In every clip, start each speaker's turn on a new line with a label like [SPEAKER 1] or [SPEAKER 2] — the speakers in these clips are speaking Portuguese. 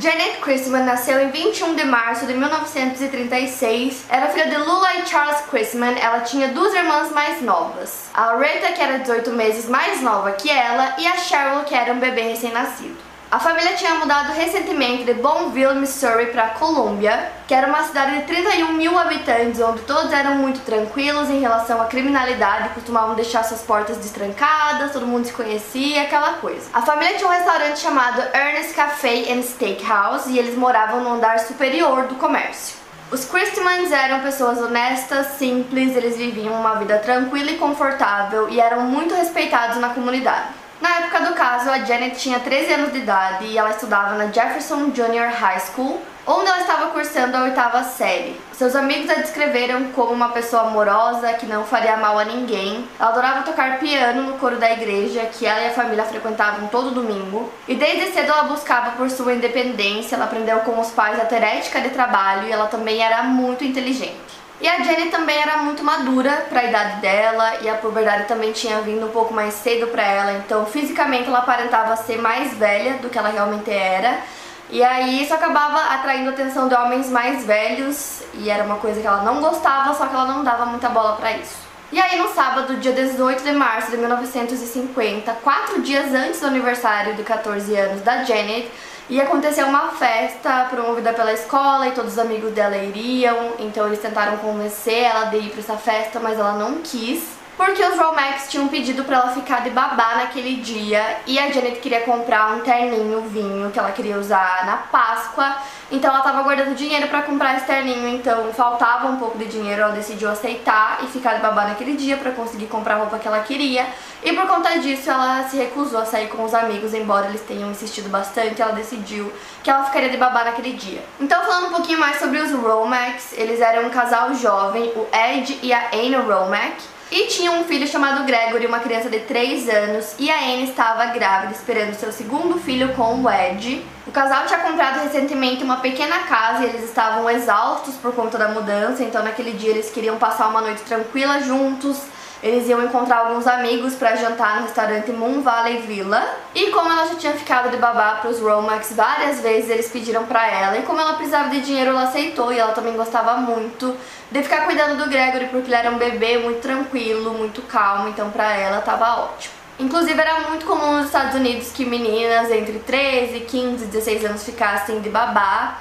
[SPEAKER 1] Janet Christman nasceu em 21 de março de 1936. Era filha de Lula e Charles Christman. Ela tinha duas irmãs mais novas. A Rita, que era 18 meses mais nova que ela, e a Cheryl, que era um bebê recém-nascido. A família tinha mudado recentemente de Bonneville, Missouri para Columbia, que era uma cidade de 31 mil habitantes, onde todos eram muito tranquilos em relação à criminalidade, costumavam deixar suas portas destrancadas, todo mundo se conhecia, aquela coisa. A família tinha um restaurante chamado Ernest Café and Steakhouse e eles moravam no andar superior do comércio. Os Christmans eram pessoas honestas, simples, eles viviam uma vida tranquila e confortável e eram muito respeitados na comunidade. Na época do caso, a Janet tinha 13 anos de idade e ela estudava na Jefferson Junior High School, onde ela estava cursando a oitava série. Seus amigos a descreveram como uma pessoa amorosa, que não faria mal a ninguém. Ela adorava tocar piano no coro da igreja, que ela e a família frequentavam todo domingo. E desde cedo ela buscava por sua independência, ela aprendeu com os pais a ter ética de trabalho e ela também era muito inteligente. E a Jenny também era muito madura para a idade dela e a puberdade também tinha vindo um pouco mais cedo para ela, então fisicamente ela aparentava ser mais velha do que ela realmente era. E aí isso acabava atraindo a atenção de homens mais velhos e era uma coisa que ela não gostava, só que ela não dava muita bola para isso. E aí no sábado, dia 18 de março de 1950, quatro dias antes do aniversário de 14 anos da Janet, e aconteceu uma festa promovida pela escola e todos os amigos dela iriam, então eles tentaram convencer ela de ir para essa festa, mas ela não quis. Porque os Romex tinham pedido para ela ficar de babá naquele dia e a Janet queria comprar um terninho vinho que ela queria usar na Páscoa então ela estava guardando dinheiro para comprar esse terninho, então faltava um pouco de dinheiro, ela decidiu aceitar e ficar de babá naquele dia para conseguir comprar a roupa que ela queria. E por conta disso ela se recusou a sair com os amigos, embora eles tenham insistido bastante, ela decidiu que ela ficaria de babá naquele dia. Então falando um pouquinho mais sobre os Romax, eles eram um casal jovem, o Ed e a Anne Romack. E tinha um filho chamado Gregory, uma criança de 3 anos, e a Anne estava grávida, esperando seu segundo filho com o Ed. O casal tinha comprado recentemente uma pequena casa e eles estavam exaustos por conta da mudança, então naquele dia eles queriam passar uma noite tranquila juntos, eles iam encontrar alguns amigos para jantar no restaurante Moon Valley Villa. E como ela já tinha ficado de babá para os Romax várias vezes, eles pediram para ela. E como ela precisava de dinheiro, ela aceitou. E ela também gostava muito de ficar cuidando do Gregory, porque ele era um bebê muito tranquilo, muito calmo. Então para ela tava ótimo. Inclusive era muito comum nos Estados Unidos que meninas entre 13, 15, 16 anos ficassem de babá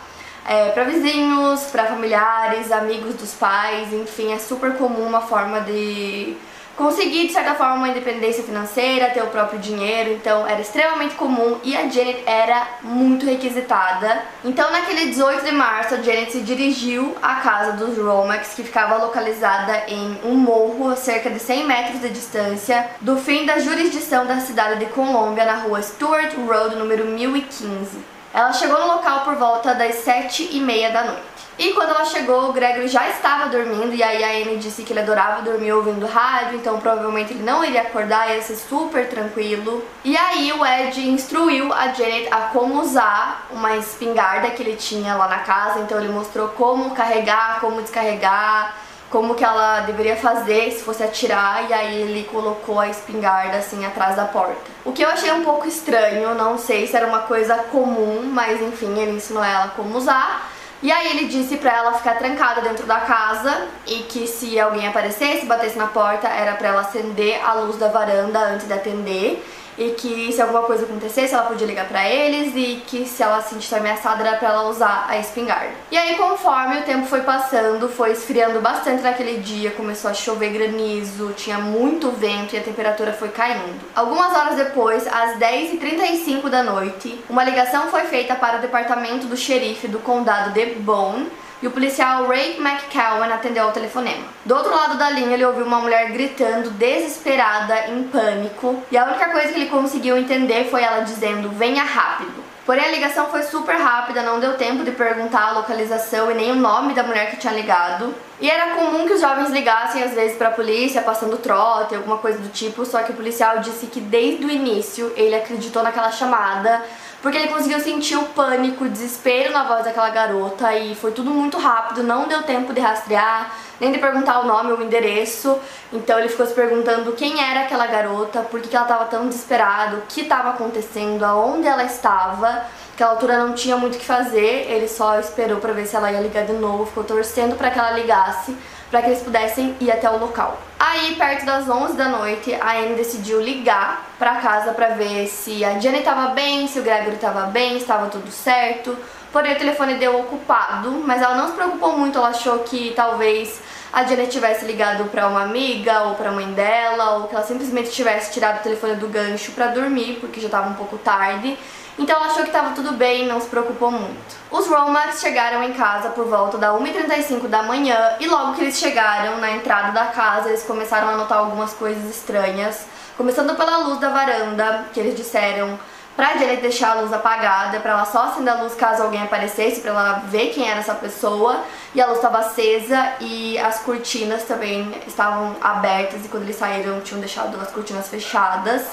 [SPEAKER 1] é, para vizinhos, para familiares, amigos dos pais, enfim, é super comum uma forma de conseguir, de certa forma, uma independência financeira, ter o próprio dinheiro, então era extremamente comum e a Janet era muito requisitada. Então, naquele 18 de março, a Janet se dirigiu à casa dos Romax, que ficava localizada em um morro a cerca de 100 metros de distância do fim da jurisdição da cidade de Colômbia, na rua Stuart Road, número 1015. Ela chegou no local por volta das sete e meia da noite. E quando ela chegou, o Gregory já estava dormindo e aí a Anne disse que ele adorava dormir ouvindo rádio, então provavelmente ele não iria acordar, ia ser super tranquilo. E aí o Ed instruiu a Janet a como usar uma espingarda que ele tinha lá na casa, então ele mostrou como carregar, como descarregar, como que ela deveria fazer se fosse atirar e aí ele colocou a espingarda assim atrás da porta. O que eu achei um pouco estranho, não sei se era uma coisa comum, mas enfim, ele ensinou ela como usar. E aí ele disse pra ela ficar trancada dentro da casa e que se alguém aparecesse, batesse na porta, era pra ela acender a luz da varanda antes de atender e que se alguma coisa acontecesse ela podia ligar pra eles e que se ela se sentisse ameaçada era pra ela usar a espingarda. E aí conforme o tempo foi passando, foi esfriando bastante naquele dia, começou a chover granizo, tinha muito vento e a temperatura foi caindo. Algumas horas depois, às 10h35 da noite, uma ligação foi feita para o departamento do xerife do condado de Bone e o policial Ray McCowan atendeu ao telefonema. Do outro lado da linha, ele ouviu uma mulher gritando, desesperada, em pânico, e a única coisa que ele conseguiu entender foi ela dizendo: venha rápido. Porém, a ligação foi super rápida, não deu tempo de perguntar a localização e nem o nome da mulher que tinha ligado. E era comum que os jovens ligassem às vezes para a polícia, passando trote, alguma coisa do tipo, só que o policial disse que desde o início ele acreditou naquela chamada, porque ele conseguiu sentir o pânico, o desespero na voz daquela garota e foi tudo muito rápido, não deu tempo de rastrear, nem de perguntar o nome ou o endereço. Então ele ficou se perguntando quem era aquela garota, por que ela estava tão desesperada, o que estava acontecendo, aonde ela estava. Naquela altura não tinha muito o que fazer, ele só esperou para ver se ela ia ligar de novo, ficou torcendo para que ela ligasse, para que eles pudessem ir até o local. Aí, perto das 11 da noite, a Anne decidiu ligar para casa para ver se a Jenny estava bem, se o Gregory estava bem, estava tudo certo. Porém, o telefone deu ocupado, mas ela não se preocupou muito, ela achou que talvez a Janet tivesse ligado para uma amiga ou para a mãe dela, ou que ela simplesmente tivesse tirado o telefone do gancho para dormir, porque já estava um pouco tarde. Então ela achou que estava tudo bem, não se preocupou muito. Os Romax chegaram em casa por volta da 1h35 da manhã e logo que eles chegaram na entrada da casa, eles começaram a notar algumas coisas estranhas. Começando pela luz da varanda, que eles disseram pra Janet deixar a luz apagada, pra ela só acender a luz caso alguém aparecesse, pra ela ver quem era essa pessoa. E a luz estava acesa e as cortinas também estavam abertas e quando eles saíram tinham deixado as cortinas fechadas.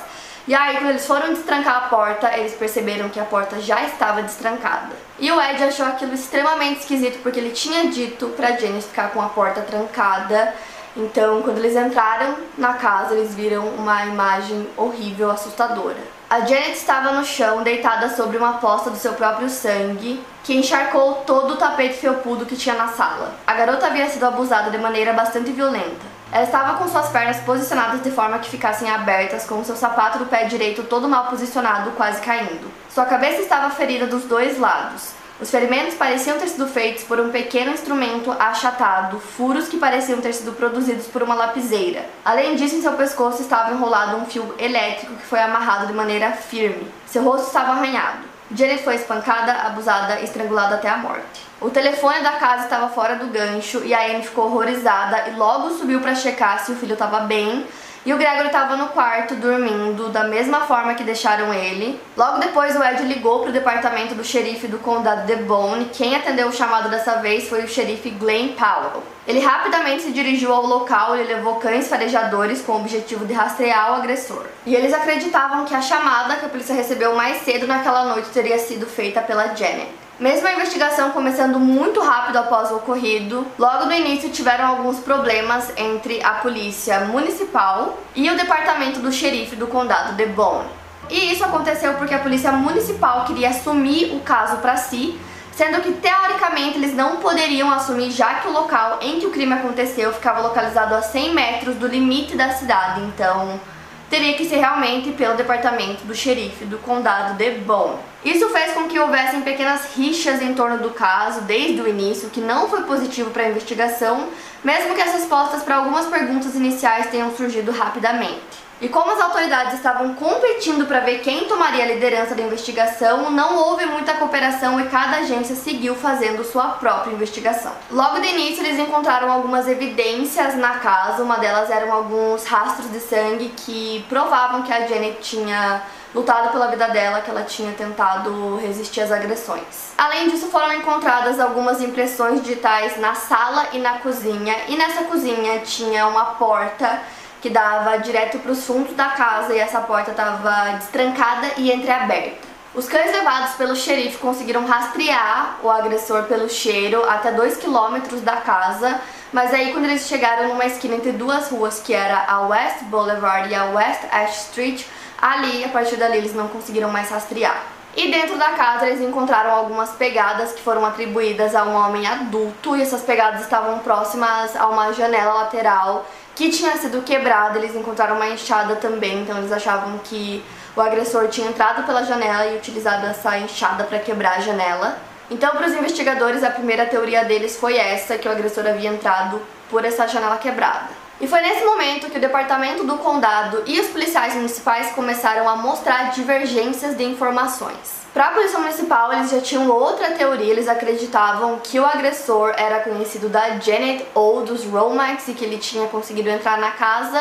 [SPEAKER 1] E aí, quando eles foram destrancar a porta, eles perceberam que a porta já estava destrancada. E o Ed achou aquilo extremamente esquisito porque ele tinha dito pra Jenny ficar com a porta trancada. Então, quando eles entraram na casa, eles viram uma imagem horrível, assustadora. A Janet estava no chão, deitada sobre uma poça do seu próprio sangue, que encharcou todo o tapete felpudo que tinha na sala. A garota havia sido abusada de maneira bastante violenta. Ela estava com suas pernas posicionadas de forma que ficassem abertas, com seu sapato do pé direito todo mal posicionado, quase caindo. Sua cabeça estava ferida dos dois lados. Os ferimentos pareciam ter sido feitos por um pequeno instrumento achatado, furos que pareciam ter sido produzidos por uma lapiseira. Além disso, em seu pescoço estava enrolado um fio elétrico que foi amarrado de maneira firme. Seu rosto estava arranhado. Janet foi espancada, abusada e estrangulada até a morte. O telefone da casa estava fora do gancho e a Anne ficou horrorizada e logo subiu para checar se o filho estava bem, e o Gregory estava no quarto dormindo da mesma forma que deixaram ele. Logo depois o Ed ligou para o departamento do xerife do condado de Bone. Quem atendeu o chamado dessa vez foi o xerife Glenn Powell. Ele rapidamente se dirigiu ao local e levou cães farejadores com o objetivo de rastrear o agressor. E eles acreditavam que a chamada que a polícia recebeu mais cedo naquela noite teria sido feita pela Janet. Mesmo a investigação começando muito rápido após o ocorrido, logo no início tiveram alguns problemas entre a polícia municipal e o departamento do xerife do condado de Bone. E isso aconteceu porque a polícia municipal queria assumir o caso para si, sendo que teoricamente eles não poderiam assumir já que o local em que o crime aconteceu ficava localizado a 100 metros do limite da cidade, então teria que ser realmente pelo departamento do xerife do condado de Bone. Isso fez com que houvessem pequenas rixas em torno do caso desde o início, que não foi positivo para a investigação, mesmo que as respostas para algumas perguntas iniciais tenham surgido rapidamente. E como as autoridades estavam competindo para ver quem tomaria a liderança da investigação, não houve muita cooperação e cada agência seguiu fazendo sua própria investigação. Logo de início, eles encontraram algumas evidências na casa, uma delas eram alguns rastros de sangue que provavam que a Janet tinha lutado pela vida dela, que ela tinha tentado resistir às agressões. Além disso, foram encontradas algumas impressões digitais na sala e na cozinha, e nessa cozinha tinha uma porta que dava direto para os fundos da casa e essa porta estava destrancada e entreaberta. Os cães levados pelo xerife conseguiram rastrear o agressor pelo cheiro até 2 km da casa, mas aí quando eles chegaram numa esquina entre duas ruas, que era a West Boulevard e a West Ash Street, ali, a partir dali, eles não conseguiram mais rastrear. E dentro da casa eles encontraram algumas pegadas que foram atribuídas a um homem adulto e essas pegadas estavam próximas a uma janela lateral que tinha sido quebrada, eles encontraram uma enxada também, então eles achavam que o agressor tinha entrado pela janela e utilizado essa enxada para quebrar a janela. Então, para os investigadores, a primeira teoria deles foi essa, que o agressor havia entrado por essa janela quebrada. E foi nesse momento que o departamento do condado e os policiais municipais começaram a mostrar divergências de informações. Para a polícia municipal, eles já tinham outra teoria, eles acreditavam que o agressor era conhecido da Janet ou dos Romax e que ele tinha conseguido entrar na casa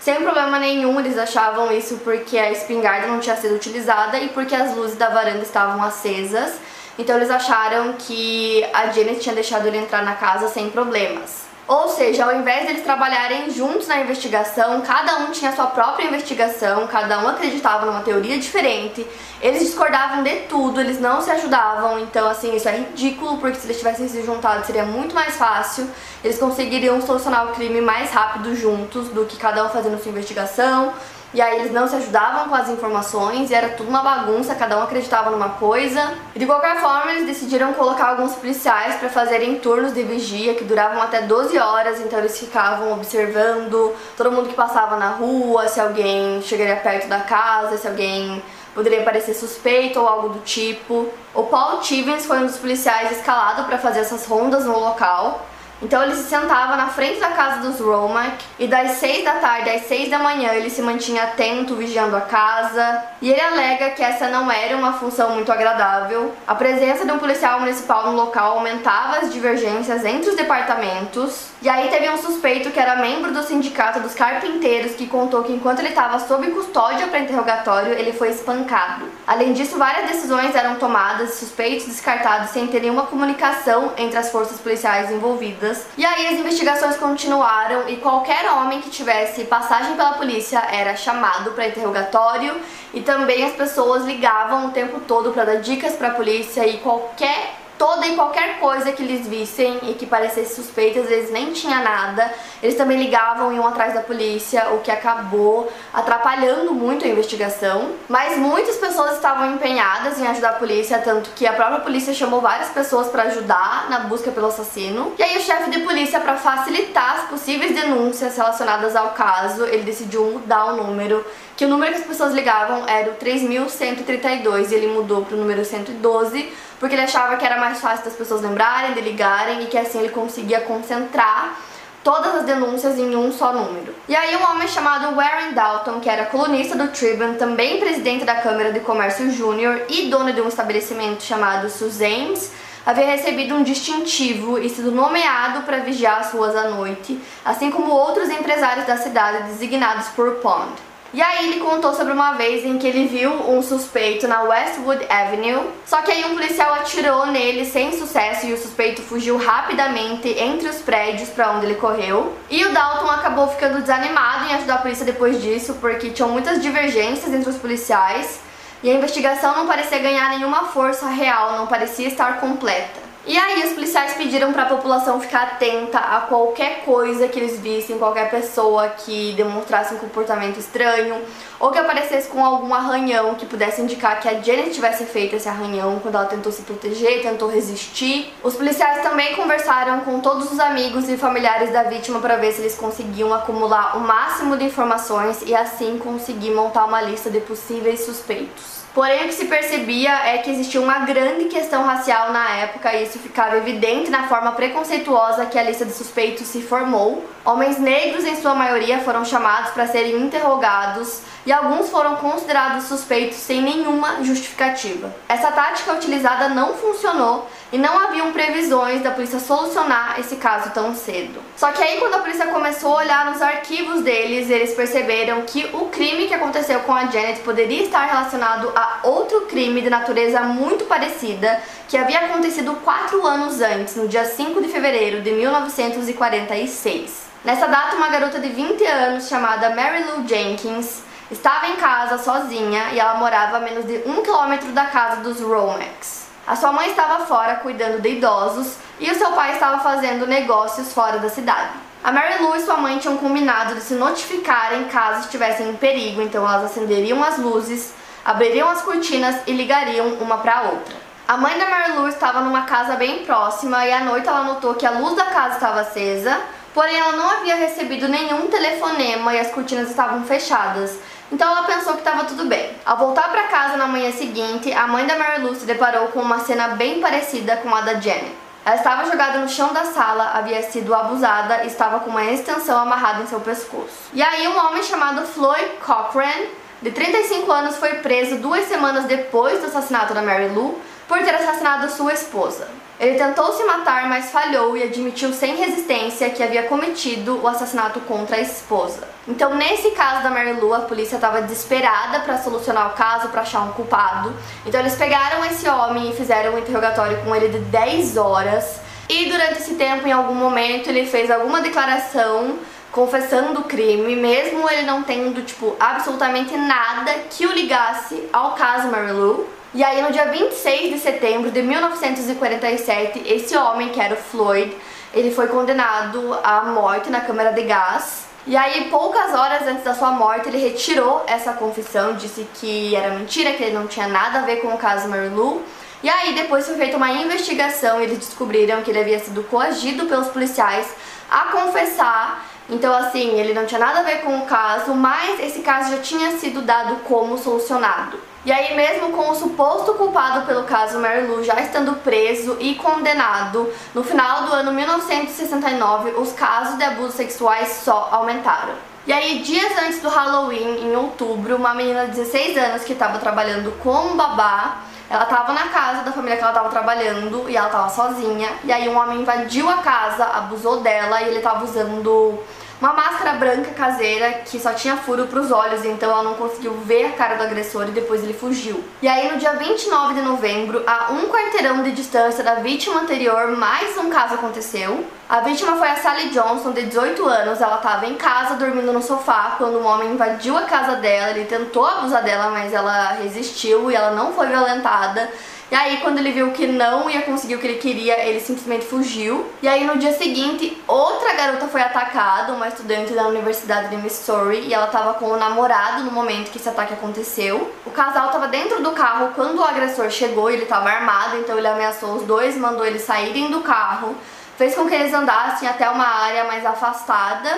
[SPEAKER 1] sem problema nenhum, eles achavam isso porque a espingarda não tinha sido utilizada e porque as luzes da varanda estavam acesas. Então eles acharam que a Janet tinha deixado ele entrar na casa sem problemas. Ou seja, ao invés deles trabalharem juntos na investigação, cada um tinha sua própria investigação, cada um acreditava numa teoria diferente, eles discordavam de tudo, eles não se ajudavam, então assim, isso é ridículo, porque se eles tivessem se juntado seria muito mais fácil, eles conseguiriam solucionar o crime mais rápido juntos do que cada um fazendo sua investigação, e aí eles não se ajudavam com as informações e era tudo uma bagunça, cada um acreditava numa coisa. De qualquer forma, eles decidiram colocar alguns policiais para fazerem turnos de vigia que duravam até 12 horas, então eles ficavam observando todo mundo que passava na rua, se alguém chegaria perto da casa, se alguém poderia parecer suspeito ou algo do tipo. O Paul Stevens foi um dos policiais escalado para fazer essas rondas no local. Então ele se sentava na frente da casa dos Romack e das 6 da tarde às 6 da manhã ele se mantinha atento, vigiando a casa. E ele alega que essa não era uma função muito agradável. A presença de um policial municipal no local aumentava as divergências entre os departamentos. E aí teve um suspeito que era membro do sindicato dos carpinteiros que contou que enquanto ele estava sob custódia para interrogatório, ele foi espancado. Além disso, várias decisões eram tomadas, suspeitos descartados sem ter nenhuma comunicação entre as forças policiais envolvidas e aí as investigações continuaram e qualquer homem que tivesse passagem pela polícia era chamado para interrogatório. E também as pessoas ligavam o tempo todo para dar dicas para a polícia e qualquer toda e qualquer coisa que eles vissem e que parecesse suspeita, às vezes nem tinha nada. Eles também ligavam e iam atrás da polícia, o que acabou atrapalhando muito a investigação. Mas muitas pessoas estavam empenhadas em ajudar a polícia, tanto que a própria polícia chamou várias pessoas para ajudar na busca pelo assassino. E aí o chefe de polícia, para facilitar as possíveis denúncias relacionadas ao caso, ele decidiu mudar o número que o número que as pessoas ligavam era o 3132 e ele mudou para o número 112 porque ele achava que era mais fácil das pessoas lembrarem, de ligarem e que assim ele conseguia concentrar todas as denúncias em um só número. E aí um homem chamado Warren Dalton, que era colunista do Tribune, também presidente da Câmara de Comércio Júnior e dono de um estabelecimento chamado Suzanne's, havia recebido um distintivo e sido nomeado para vigiar as ruas à noite, assim como outros empresários da cidade designados por Pond. E aí ele contou sobre uma vez em que ele viu um suspeito na Westwood Avenue, só que aí um policial atirou nele sem sucesso e o suspeito fugiu rapidamente entre os prédios para onde ele correu. E o Dalton acabou ficando desanimado em ajudar a polícia depois disso, porque tinham muitas divergências entre os policiais e a investigação não parecia ganhar nenhuma força real, não parecia estar completa. E aí os policiais pediram para a população ficar atenta a qualquer coisa que eles vissem, qualquer pessoa que demonstrasse um comportamento estranho ou que aparecesse com algum arranhão que pudesse indicar que a Janet tivesse feito esse arranhão quando ela tentou se proteger, tentou resistir. Os policiais também conversaram com todos os amigos e familiares da vítima para ver se eles conseguiam acumular o máximo de informações e assim conseguir montar uma lista de possíveis suspeitos. Porém, o que se percebia é que existia uma grande questão racial na época e isso ficava evidente na forma preconceituosa que a lista de suspeitos se formou. Homens negros, em sua maioria, foram chamados para serem interrogados e alguns foram considerados suspeitos sem nenhuma justificativa. Essa tática utilizada não funcionou e não haviam previsões da polícia solucionar esse caso tão cedo. Só que aí quando a polícia começou a olhar nos arquivos deles, eles perceberam que o crime que aconteceu com a Janet poderia estar relacionado a outro crime de natureza muito parecida que havia acontecido quatro anos antes, no dia 5 de fevereiro de 1946. Nessa data, uma garota de 20 anos chamada Mary Lou Jenkins estava em casa sozinha e ela morava a menos de um quilômetro da casa dos Romex. A sua mãe estava fora cuidando de idosos e o seu pai estava fazendo negócios fora da cidade. A Mary Lou e sua mãe tinham combinado de se notificarem caso estivessem em perigo, então elas acenderiam as luzes, abririam as cortinas e ligariam uma para a outra. A mãe da Mary Lou estava numa casa bem próxima e à noite ela notou que a luz da casa estava acesa, porém ela não havia recebido nenhum telefonema e as cortinas estavam fechadas. Então ela pensou que estava tudo bem. Ao voltar para casa na manhã seguinte, a mãe da Mary Lou se deparou com uma cena bem parecida com a da Janet. Ela estava jogada no chão da sala, havia sido abusada e estava com uma extensão amarrada em seu pescoço. E aí um homem chamado Floyd Cochran, de 35 anos, foi preso duas semanas depois do assassinato da Mary Lou por ter assassinado sua esposa. Ele tentou se matar, mas falhou e admitiu sem resistência que havia cometido o assassinato contra a esposa. Então, nesse caso da Mary Lou, a polícia estava desesperada para solucionar o caso, para achar um culpado. Então, eles pegaram esse homem e fizeram um interrogatório com ele de 10 horas. E durante esse tempo, em algum momento, ele fez alguma declaração confessando o crime, mesmo ele não tendo, tipo, absolutamente nada que o ligasse ao caso Mary Lou. E aí, no dia 26 de setembro de 1947, esse homem, que era o Floyd, ele foi condenado à morte na câmara de gás. E aí, poucas horas antes da sua morte, ele retirou essa confissão, disse que era mentira, que ele não tinha nada a ver com o caso Mary Lou. E aí, depois foi feita uma investigação e eles descobriram que ele havia sido coagido pelos policiais a confessar então, assim, ele não tinha nada a ver com o caso, mas esse caso já tinha sido dado como solucionado. E aí, mesmo com o suposto culpado pelo caso Mary Lou já estando preso e condenado, no final do ano 1969, os casos de abusos sexuais só aumentaram. E aí, dias antes do Halloween, em outubro, uma menina de 16 anos que estava trabalhando como babá ela tava na casa da família que ela tava trabalhando e ela tava sozinha. E aí um homem invadiu a casa, abusou dela e ele tava usando uma máscara branca caseira que só tinha furo pros olhos, então ela não conseguiu ver a cara do agressor e depois ele fugiu. E aí no dia 29 de novembro, a um quarteirão de distância da vítima anterior, mais um caso aconteceu. A vítima foi a Sally Johnson, de 18 anos. Ela estava em casa dormindo no sofá quando um homem invadiu a casa dela. Ele tentou abusar dela, mas ela resistiu e ela não foi violentada. E aí, quando ele viu que não ia conseguir o que ele queria, ele simplesmente fugiu. E aí, no dia seguinte, outra garota foi atacada, uma estudante da Universidade de Missouri, e ela estava com o namorado no momento que esse ataque aconteceu. O casal estava dentro do carro quando o agressor chegou, ele estava armado, então ele ameaçou os dois, mandou eles saírem do carro, fez com que eles andassem até uma área mais afastada.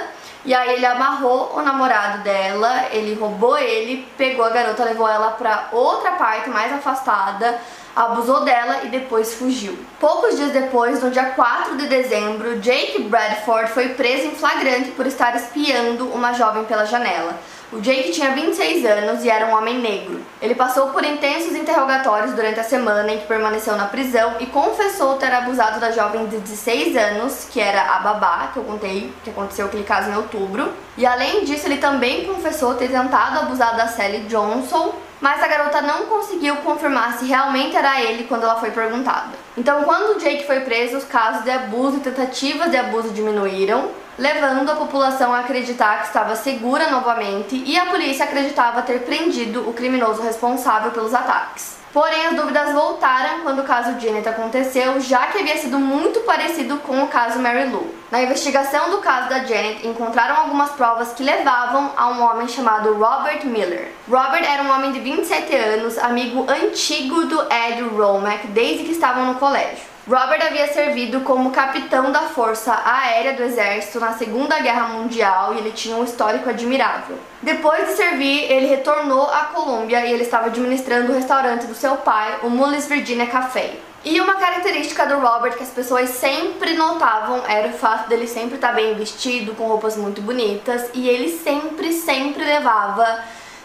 [SPEAKER 1] E aí ele amarrou o namorado dela, ele roubou ele, pegou a garota, levou ela para outra parte mais afastada, abusou dela e depois fugiu. Poucos dias depois, no dia 4 de dezembro, Jake Bradford foi preso em flagrante por estar espiando uma jovem pela janela. O Jake tinha 26 anos e era um homem negro. Ele passou por intensos interrogatórios durante a semana em que permaneceu na prisão e confessou ter abusado da jovem de 16 anos, que era a babá, que eu contei que aconteceu aquele caso em outubro. E além disso, ele também confessou ter tentado abusar da Sally Johnson, mas a garota não conseguiu confirmar se realmente era ele quando ela foi perguntada. Então, quando Jake foi preso, os casos de abuso e tentativas de abuso diminuíram, levando a população a acreditar que estava segura novamente e a polícia acreditava ter prendido o criminoso responsável pelos ataques. Porém, as dúvidas voltaram quando o caso Janet aconteceu, já que havia sido muito parecido com o caso Mary Lou. Na investigação do caso da Janet, encontraram algumas provas que levavam a um homem chamado Robert Miller. Robert era um homem de 27 anos, amigo antigo do Ed Romack desde que estavam no colégio. Robert havia servido como capitão da Força Aérea do Exército na Segunda Guerra Mundial e ele tinha um histórico admirável. Depois de servir, ele retornou à Colômbia e ele estava administrando o restaurante do seu pai, o Mullis Virginia Café. E uma característica do Robert que as pessoas sempre notavam era o fato dele sempre estar bem vestido, com roupas muito bonitas, e ele sempre, sempre levava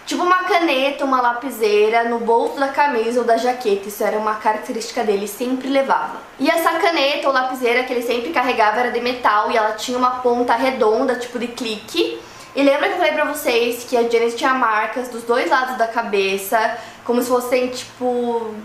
[SPEAKER 1] Tipo uma caneta, uma lapiseira no bolso da camisa ou da jaqueta. Isso era uma característica dele, sempre levava. E essa caneta ou lapiseira que ele sempre carregava era de metal e ela tinha uma ponta redonda, tipo de clique. E lembra que eu falei pra vocês que a Janice tinha marcas dos dois lados da cabeça, como se fossem, tipo,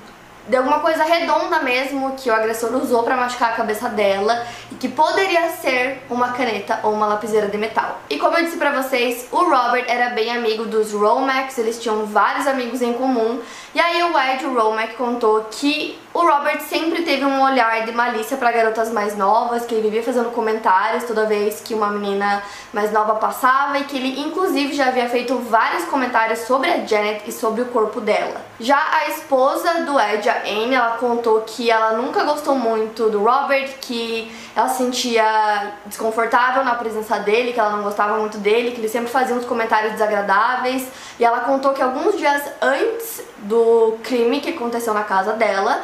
[SPEAKER 1] de alguma coisa redonda mesmo que o agressor usou para machucar a cabeça dela e que poderia ser uma caneta ou uma lapiseira de metal. E como eu disse para vocês, o Robert era bem amigo dos Romax, eles tinham vários amigos em comum. E aí o Ed Romack contou que o Robert sempre teve um olhar de malícia para garotas mais novas, que ele vivia fazendo comentários toda vez que uma menina mais nova passava e que ele inclusive já havia feito vários comentários sobre a Janet e sobre o corpo dela. Já a esposa do Ed, a Anne, ela contou que ela nunca gostou muito do Robert, que ela se sentia desconfortável na presença dele, que ela não gostava muito dele, que ele sempre fazia uns comentários desagradáveis. E ela contou que alguns dias antes do crime que aconteceu na casa dela,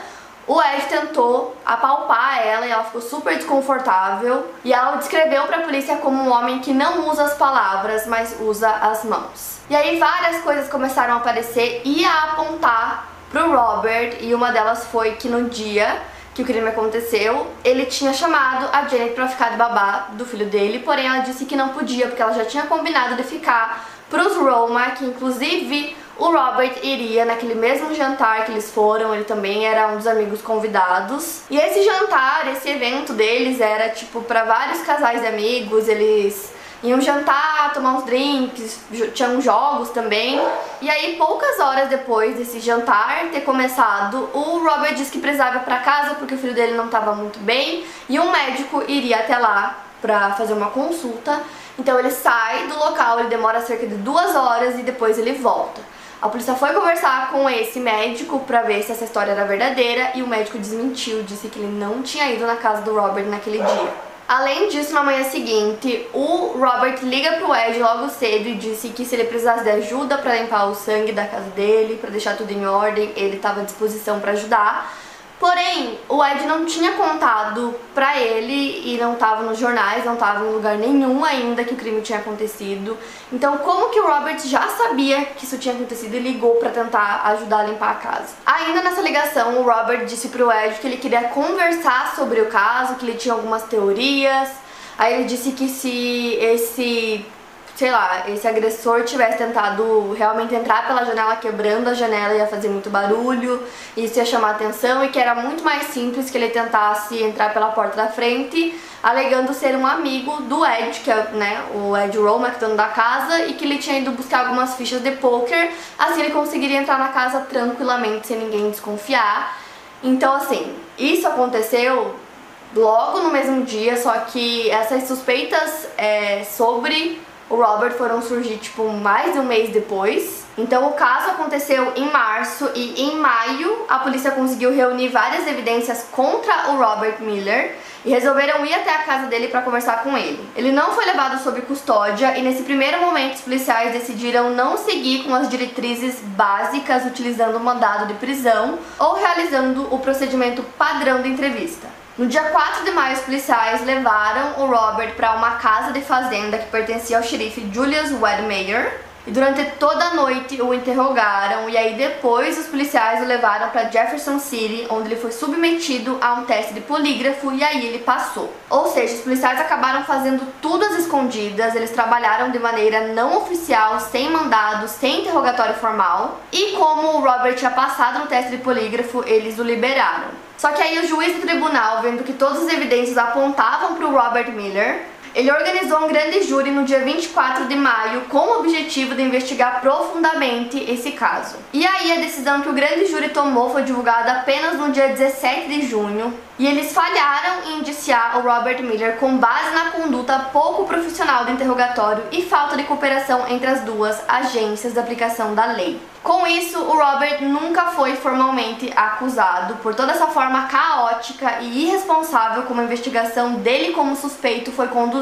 [SPEAKER 1] o Ed tentou apalpar ela e ela ficou super desconfortável. E ela o descreveu para a polícia como um homem que não usa as palavras, mas usa as mãos. E aí várias coisas começaram a aparecer e a apontar pro Robert e uma delas foi que no dia que o crime aconteceu, ele tinha chamado a Janet para ficar de babá do filho dele, porém ela disse que não podia porque ela já tinha combinado de ficar pros Roma, que inclusive o Robert iria naquele mesmo jantar que eles foram, ele também era um dos amigos convidados. E esse jantar, esse evento deles era tipo para vários casais de amigos, eles iam jantar, tomar uns drinks, tinham jogos também. E aí, poucas horas depois desse jantar ter começado, o Robert disse que precisava ir pra casa porque o filho dele não estava muito bem e um médico iria até lá pra fazer uma consulta. Então ele sai do local, ele demora cerca de duas horas e depois ele volta. A polícia foi conversar com esse médico para ver se essa história era verdadeira e o médico desmentiu, disse que ele não tinha ido na casa do Robert naquele dia. Além disso, na manhã seguinte, o Robert liga pro Ed logo cedo e disse que se ele precisasse de ajuda para limpar o sangue da casa dele, para deixar tudo em ordem, ele estava à disposição para ajudar. Porém, o Ed não tinha contado pra ele e não tava nos jornais, não tava em lugar nenhum ainda que o crime tinha acontecido. Então, como que o Robert já sabia que isso tinha acontecido e ligou para tentar ajudar a limpar a casa? Ainda nessa ligação, o Robert disse pro Ed que ele queria conversar sobre o caso, que ele tinha algumas teorias. Aí ele disse que se esse sei lá, esse agressor tivesse tentado realmente entrar pela janela quebrando a janela ia fazer muito barulho, isso ia chamar atenção e que era muito mais simples que ele tentasse entrar pela porta da frente, alegando ser um amigo do Ed, que é né, o Ed Roma, que é dono da casa, e que ele tinha ido buscar algumas fichas de poker, assim ele conseguiria entrar na casa tranquilamente sem ninguém desconfiar. Então assim, isso aconteceu logo no mesmo dia, só que essas suspeitas é, sobre o Robert foram surgir tipo mais de um mês depois. Então o caso aconteceu em março e em maio a polícia conseguiu reunir várias evidências contra o Robert Miller e resolveram ir até a casa dele para conversar com ele. Ele não foi levado sob custódia e nesse primeiro momento os policiais decidiram não seguir com as diretrizes básicas utilizando o mandado de prisão ou realizando o procedimento padrão de entrevista. No dia 4 de maio, os policiais levaram o Robert para uma casa de fazenda que pertencia ao xerife Julius Wedmeyer. E durante toda a noite o interrogaram e aí depois os policiais o levaram para Jefferson City, onde ele foi submetido a um teste de polígrafo e aí ele passou. Ou seja, os policiais acabaram fazendo tudo às escondidas, eles trabalharam de maneira não oficial, sem mandado, sem interrogatório formal. E como o Robert tinha passado no teste de polígrafo, eles o liberaram. Só que aí o juiz do tribunal, vendo que todas as evidências apontavam para o Robert Miller, ele organizou um grande júri no dia 24 de maio com o objetivo de investigar profundamente esse caso. E aí a decisão que o grande júri tomou foi divulgada apenas no dia 17 de junho, e eles falharam em indiciar o Robert Miller com base na conduta pouco profissional do interrogatório e falta de cooperação entre as duas agências de aplicação da lei. Com isso, o Robert nunca foi formalmente acusado por toda essa forma caótica e irresponsável como a investigação dele como suspeito foi conduzida.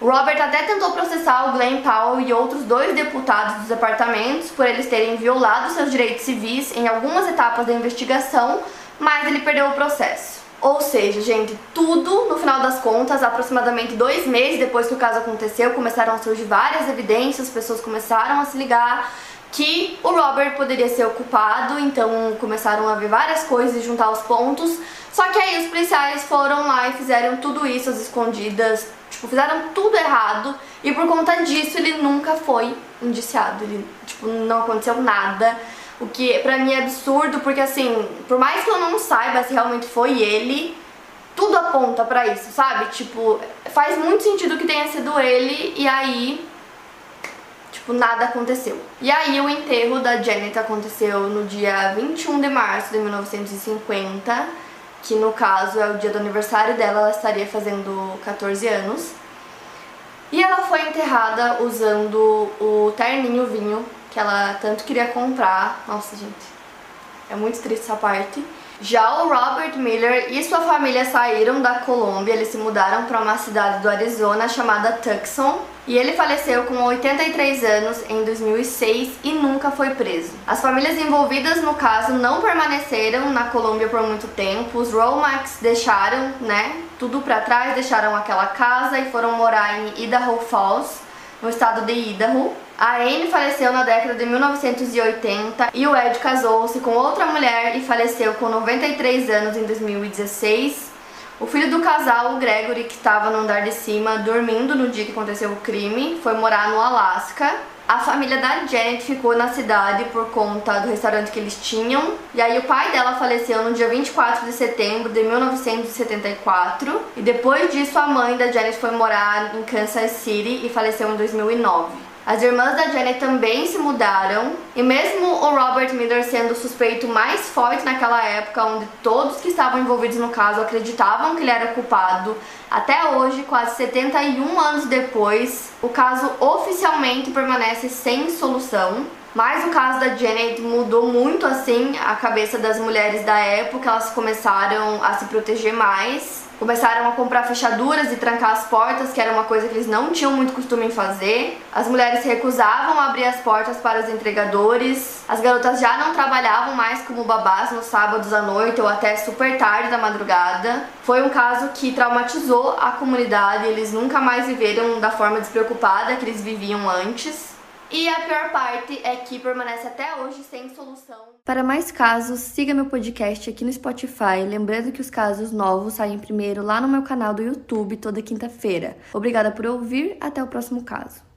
[SPEAKER 1] O Robert até tentou processar o Glenn Powell e outros dois deputados dos departamentos por eles terem violado seus direitos civis em algumas etapas da investigação, mas ele perdeu o processo. Ou seja, gente, tudo no final das contas, aproximadamente dois meses depois que o caso aconteceu, começaram a surgir várias evidências, pessoas começaram a se ligar que o Robert poderia ser o culpado, então começaram a ver várias coisas e juntar os pontos. Só que aí os policiais foram lá e fizeram tudo isso às escondidas, tipo, fizeram tudo errado e por conta disso ele nunca foi indiciado, ele, tipo, não aconteceu nada. O que pra mim é absurdo, porque assim, por mais que eu não saiba se realmente foi ele, tudo aponta pra isso, sabe? Tipo, faz muito sentido que tenha sido ele e aí, tipo, nada aconteceu. E aí o enterro da Janet aconteceu no dia 21 de março de 1950, que no caso é o dia do aniversário dela, ela estaria fazendo 14 anos. E ela foi enterrada usando o terninho vinho que ela tanto queria comprar. Nossa, gente, é muito triste essa parte. Já o Robert Miller e sua família saíram da Colômbia, eles se mudaram para uma cidade do Arizona chamada Tucson. E ele faleceu com 83 anos em 2006 e nunca foi preso. As famílias envolvidas no caso não permaneceram na Colômbia por muito tempo. Os Romax deixaram, né, tudo para trás, deixaram aquela casa e foram morar em Idaho Falls, no estado de Idaho. A Amy faleceu na década de 1980 e o Ed casou-se com outra mulher e faleceu com 93 anos em 2016. O filho do casal, o Gregory, que estava no andar de cima dormindo no dia que aconteceu o crime, foi morar no Alasca. A família da Janet ficou na cidade por conta do restaurante que eles tinham. E aí o pai dela faleceu no dia 24 de setembro de 1974. E depois disso a mãe da Janet foi morar em Kansas City e faleceu em 2009. As irmãs da Janet também se mudaram, e mesmo o Robert Miller sendo o suspeito mais forte naquela época, onde todos que estavam envolvidos no caso acreditavam que ele era culpado, até hoje, quase 71 anos depois, o caso oficialmente permanece sem solução. Mas o caso da Janet mudou muito assim a cabeça das mulheres da época, elas começaram a se proteger mais começaram a comprar fechaduras e trancar as portas, que era uma coisa que eles não tinham muito costume em fazer. As mulheres recusavam abrir as portas para os entregadores. As garotas já não trabalhavam mais como babás nos sábados à noite ou até super tarde da madrugada. Foi um caso que traumatizou a comunidade, eles nunca mais viveram da forma despreocupada que eles viviam antes. E a pior parte é que permanece até hoje sem solução. Para mais casos, siga meu podcast aqui no Spotify. Lembrando que os casos novos saem primeiro lá no meu canal do YouTube toda quinta-feira. Obrigada por ouvir, até o próximo caso.